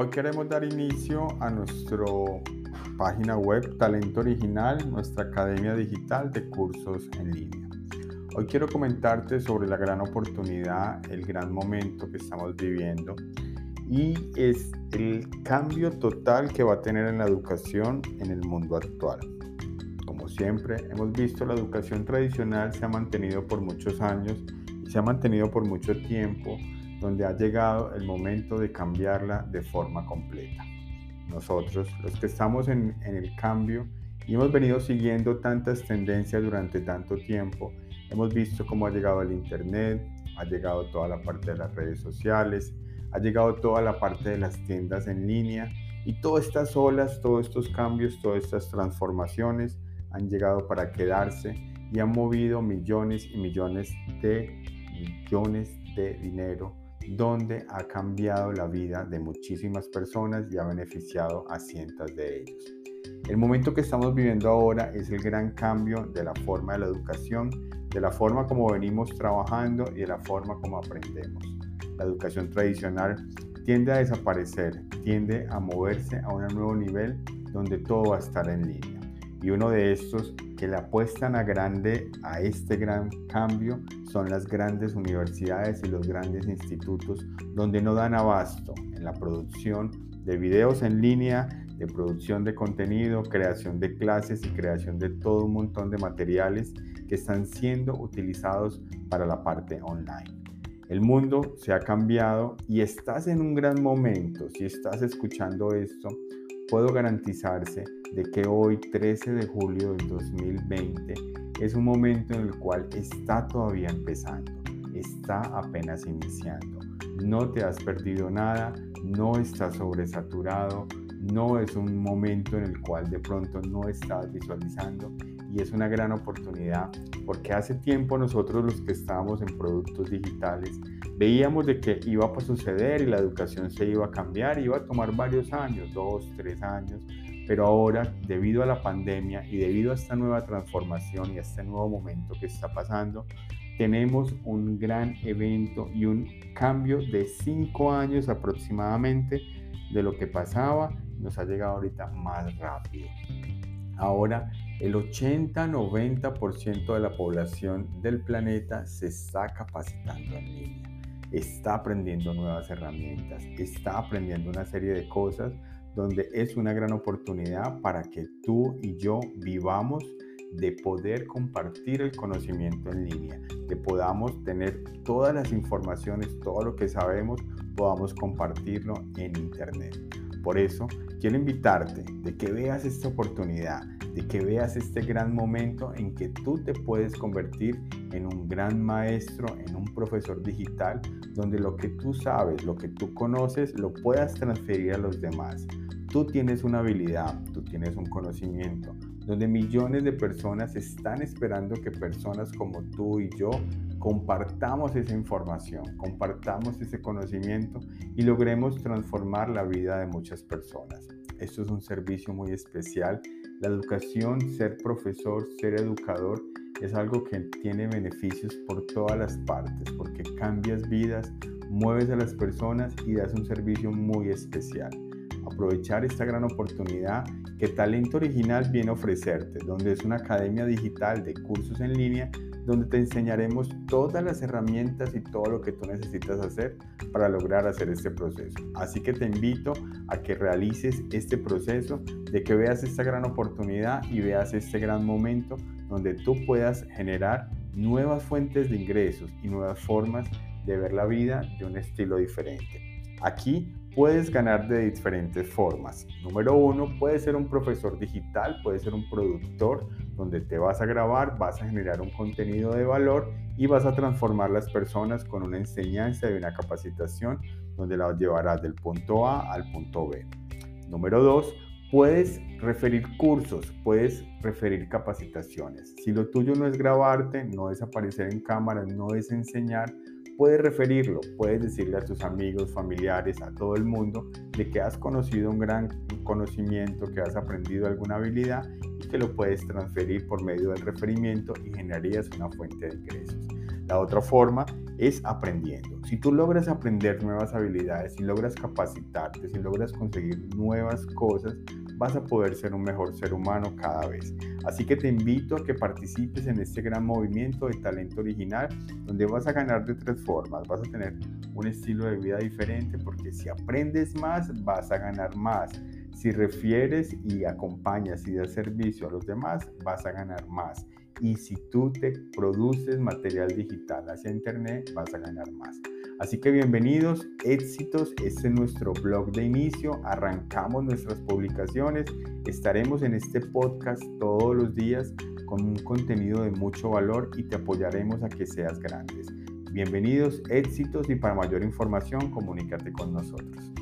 Hoy queremos dar inicio a nuestra página web Talento Original, nuestra academia digital de cursos en línea. Hoy quiero comentarte sobre la gran oportunidad, el gran momento que estamos viviendo y es el cambio total que va a tener en la educación en el mundo actual. Como siempre, hemos visto la educación tradicional se ha mantenido por muchos años y se ha mantenido por mucho tiempo donde ha llegado el momento de cambiarla de forma completa. Nosotros, los que estamos en, el cambio y hemos venido siguiendo tantas tendencias durante tanto tiempo, hemos visto cómo ha llegado el Internet, ha llegado toda la parte de las redes sociales, ha llegado toda la parte de las tiendas en línea y todas estas olas, todos estos cambios, todas estas transformaciones han llegado para quedarse y han movido millones y millones de millones de dinero donde ha cambiado la vida de muchísimas personas y ha beneficiado a cientos de ellos. El momento que estamos viviendo ahora es el gran cambio de la forma de la educación, de la forma como venimos trabajando y de la forma como aprendemos. La educación tradicional tiende a desaparecer, tiende a moverse a un nuevo nivel donde todo va a estar en línea. Y uno de estos que le apuestan a grande a este gran cambio son las grandes universidades y los grandes institutos donde no dan abasto en la producción de videos en línea, de producción de contenido, creación de clases y creación de todo un montón de materiales que están siendo utilizados para la parte online. El mundo se ha cambiado y estás en un gran momento. Si estás escuchando esto, puedo garantizarse de que hoy, 13 de julio del 2020, es un momento en el cual está todavía empezando, está apenas iniciando. No te has perdido nada, no estás sobresaturado, no es un momento en el cual de pronto no estás visualizando y es una gran oportunidad porque hace tiempo nosotros los que estábamos en productos digitales veíamos de que iba a suceder y la educación se iba a cambiar, iba a tomar varios años, dos, tres años, pero ahora, debido a la pandemia y debido a esta nueva transformación y a este nuevo momento que está pasando, tenemos un gran evento y un cambio de cinco años aproximadamente de lo que pasaba, nos ha llegado ahorita más rápido. Ahora, el 80-90% de la población del planeta se está capacitando en línea, está aprendiendo nuevas herramientas, está aprendiendo una serie de cosas donde es una gran oportunidad para que tú y yo vivamos de poder compartir el conocimiento en línea, de podamos tener todas las informaciones, todo lo que sabemos, podamos compartirlo en Internet. Por eso, quiero invitarte de que veas esta oportunidad, de que veas este gran momento en que tú te puedes convertir en un gran maestro, en un profesor digital, donde lo que tú sabes, lo que tú conoces, lo puedas transferir a los demás. Tú tienes una habilidad, tú tienes un conocimiento, donde millones de personas están esperando que personas como tú y yo compartamos esa información, compartamos ese conocimiento y logremos transformar la vida de muchas personas. Esto es un servicio muy especial. La educación, ser profesor, ser educador, es algo que tiene beneficios por todas las partes, porque cambias vidas, mueves a las personas y das un servicio muy especial aprovechar esta gran oportunidad que Talento Original viene a ofrecerte, donde es una academia digital de cursos en línea donde te enseñaremos todas las herramientas y todo lo que tú necesitas hacer para lograr hacer este proceso. Así que te invito a que realices este proceso, de que veas esta gran oportunidad y veas este gran momento donde tú puedas generar nuevas fuentes de ingresos y nuevas formas de ver la vida de un estilo diferente. Aquí puedes ganar de diferentes formas. Número uno, puedes ser un profesor digital, puedes ser un productor donde te vas a grabar, vas a generar un contenido de valor y vas a transformar las personas con una enseñanza y una capacitación donde las llevarás del punto A al punto B. Número dos, puedes referir cursos, puedes referir capacitaciones. Si lo tuyo no es grabarte, no es aparecer en cámara, no es enseñar, puedes referirlo, puedes decirle a tus amigos, familiares, a todo el mundo de que has conocido un gran conocimiento, que has aprendido alguna habilidad y que lo puedes transferir por medio del referimiento y generarías una fuente de ingresos. La otra forma es aprendiendo. Si tú logras aprender nuevas habilidades, si logras capacitarte, si logras conseguir nuevas cosas, vas a poder ser un mejor ser humano cada vez. Así que te invito a que participes en este gran movimiento de talento original, donde vas a ganar de tres formas. Vas a tener un estilo de vida diferente, porque si aprendes más, vas a ganar más. Si refieres y acompañas y das servicio a los demás, vas a ganar más. Y si tú te produces material digital hacia Internet, vas a ganar más. Así que bienvenidos, éxitos, este es nuestro blog de inicio, arrancamos nuestras publicaciones, estaremos en este podcast todos los días con un contenido de mucho valor y te apoyaremos a que seas grandes. Bienvenidos, éxitos y para mayor información comunícate con nosotros.